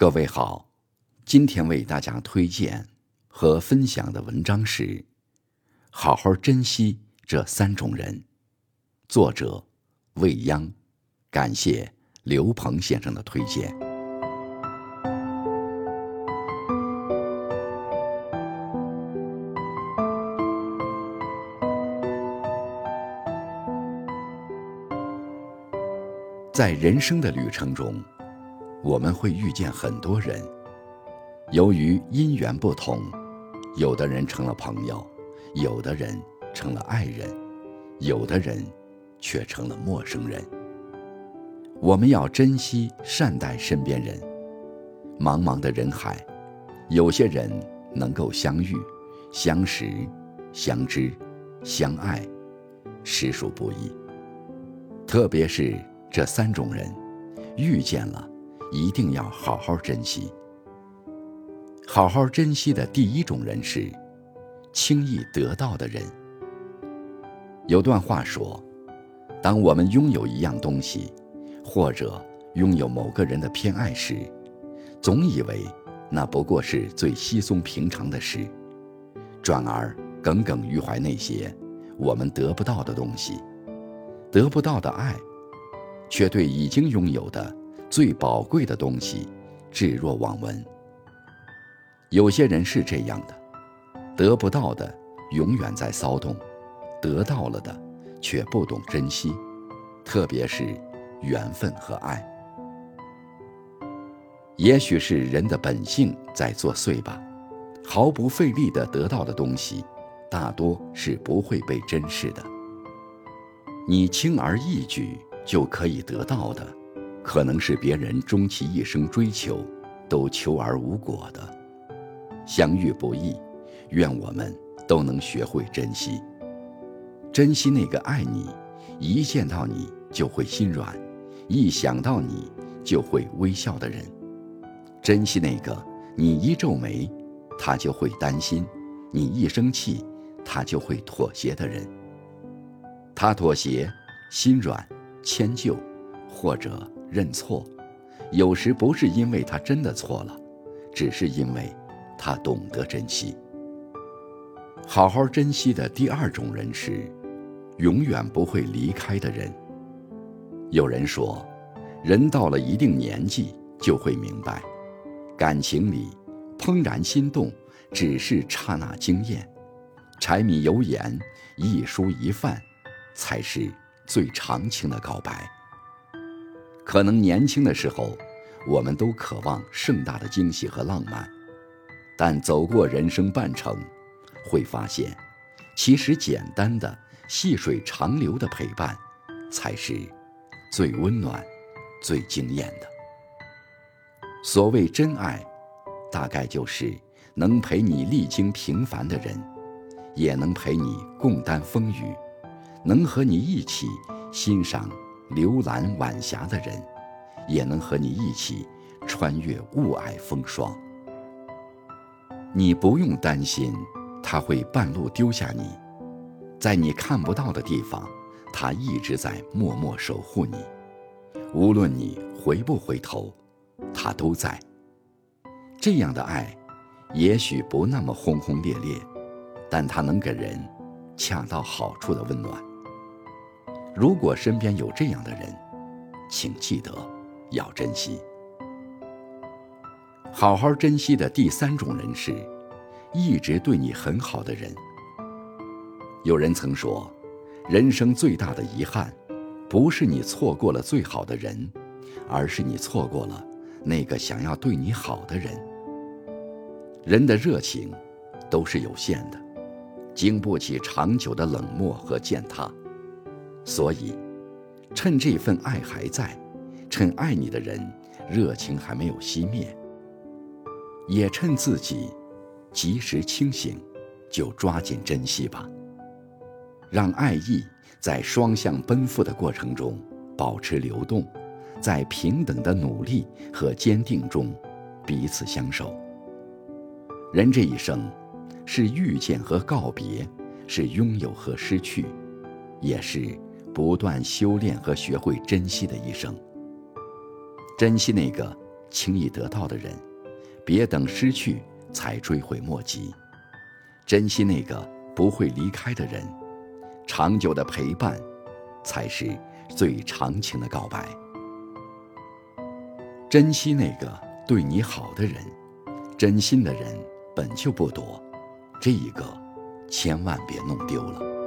各位好，今天为大家推荐和分享的文章是《好好珍惜这三种人》，作者未央，感谢刘鹏先生的推荐。在人生的旅程中。我们会遇见很多人，由于因缘不同，有的人成了朋友，有的人成了爱人，有的人却成了陌生人。我们要珍惜善待身边人。茫茫的人海，有些人能够相遇、相识、相知、相爱，实属不易。特别是这三种人，遇见了。一定要好好珍惜。好好珍惜的第一种人是轻易得到的人。有段话说：当我们拥有一样东西，或者拥有某个人的偏爱时，总以为那不过是最稀松平常的事，转而耿耿于怀那些我们得不到的东西，得不到的爱，却对已经拥有的。最宝贵的东西，置若罔闻。有些人是这样的，得不到的永远在骚动，得到了的却不懂珍惜，特别是缘分和爱。也许是人的本性在作祟吧，毫不费力的得到的东西，大多是不会被珍视的。你轻而易举就可以得到的。可能是别人终其一生追求，都求而无果的。相遇不易，愿我们都能学会珍惜。珍惜那个爱你，一见到你就会心软，一想到你就会微笑的人。珍惜那个你一皱眉，他就会担心；你一生气，他就会妥协的人。他妥协、心软、迁就，或者。认错，有时不是因为他真的错了，只是因为，他懂得珍惜。好好珍惜的第二种人是，永远不会离开的人。有人说，人到了一定年纪就会明白，感情里，怦然心动只是刹那惊艳，柴米油盐，一蔬一饭，才是最长情的告白。可能年轻的时候，我们都渴望盛大的惊喜和浪漫，但走过人生半程，会发现，其实简单的细水长流的陪伴，才是最温暖、最惊艳的。所谓真爱，大概就是能陪你历经平凡的人，也能陪你共担风雨，能和你一起欣赏。浏览晚霞的人，也能和你一起穿越雾霭风霜。你不用担心他会半路丢下你，在你看不到的地方，他一直在默默守护你。无论你回不回头，他都在。这样的爱，也许不那么轰轰烈烈，但它能给人恰到好处的温暖。如果身边有这样的人，请记得要珍惜。好好珍惜的第三种人是，一直对你很好的人。有人曾说，人生最大的遗憾，不是你错过了最好的人，而是你错过了那个想要对你好的人。人的热情都是有限的，经不起长久的冷漠和践踏。所以，趁这份爱还在，趁爱你的人热情还没有熄灭，也趁自己及时清醒，就抓紧珍惜吧。让爱意在双向奔赴的过程中保持流动，在平等的努力和坚定中彼此相守。人这一生，是遇见和告别，是拥有和失去，也是。不断修炼和学会珍惜的一生，珍惜那个轻易得到的人，别等失去才追悔莫及。珍惜那个不会离开的人，长久的陪伴，才是最长情的告白。珍惜那个对你好的人，真心的人本就不多，这一个千万别弄丢了。